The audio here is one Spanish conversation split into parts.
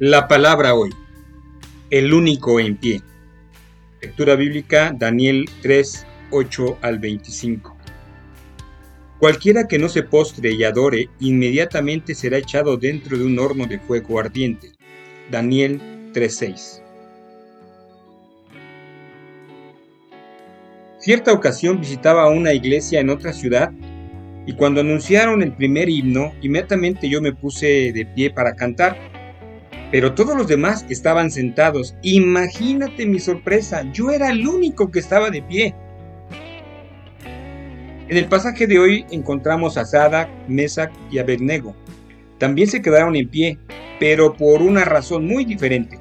La palabra hoy. El único en pie. Lectura bíblica Daniel 3, 8 al 25. Cualquiera que no se postre y adore, inmediatamente será echado dentro de un horno de fuego ardiente. Daniel 3:6. Cierta ocasión visitaba una iglesia en otra ciudad y cuando anunciaron el primer himno, inmediatamente yo me puse de pie para cantar. Pero todos los demás estaban sentados. Imagínate mi sorpresa, yo era el único que estaba de pie. En el pasaje de hoy encontramos a Sadak, Mesac y Abednego. También se quedaron en pie, pero por una razón muy diferente.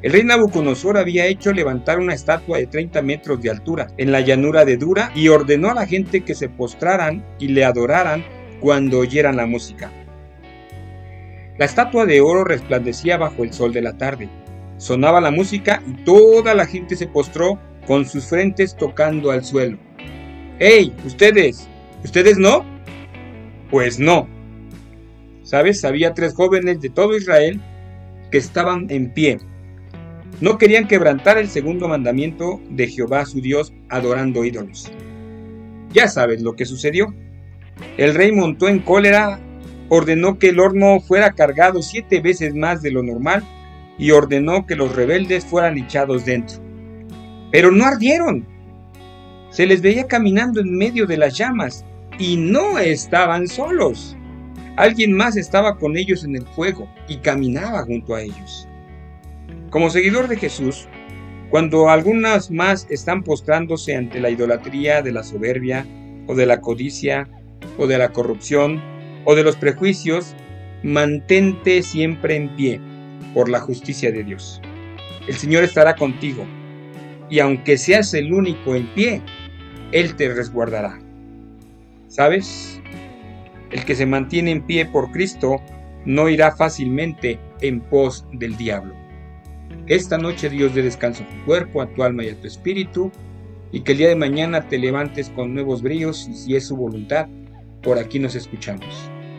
El rey Nabucodonosor había hecho levantar una estatua de 30 metros de altura en la llanura de Dura y ordenó a la gente que se postraran y le adoraran cuando oyeran la música. La estatua de oro resplandecía bajo el sol de la tarde. Sonaba la música y toda la gente se postró con sus frentes tocando al suelo. ¡Hey! ¿Ustedes? ¿Ustedes no? Pues no. ¿Sabes? Había tres jóvenes de todo Israel que estaban en pie no querían quebrantar el segundo mandamiento de Jehová su Dios adorando ídolos. Ya sabes lo que sucedió. El rey montó en cólera, ordenó que el horno fuera cargado siete veces más de lo normal y ordenó que los rebeldes fueran echados dentro. Pero no ardieron. Se les veía caminando en medio de las llamas y no estaban solos. Alguien más estaba con ellos en el fuego y caminaba junto a ellos. Como seguidor de Jesús, cuando algunas más están postrándose ante la idolatría de la soberbia, o de la codicia, o de la corrupción, o de los prejuicios, mantente siempre en pie por la justicia de Dios. El Señor estará contigo, y aunque seas el único en pie, Él te resguardará. ¿Sabes? El que se mantiene en pie por Cristo no irá fácilmente en pos del diablo. Esta noche Dios dé descanso a tu cuerpo, a tu alma y a tu espíritu, y que el día de mañana te levantes con nuevos brillos y si es su voluntad, por aquí nos escuchamos.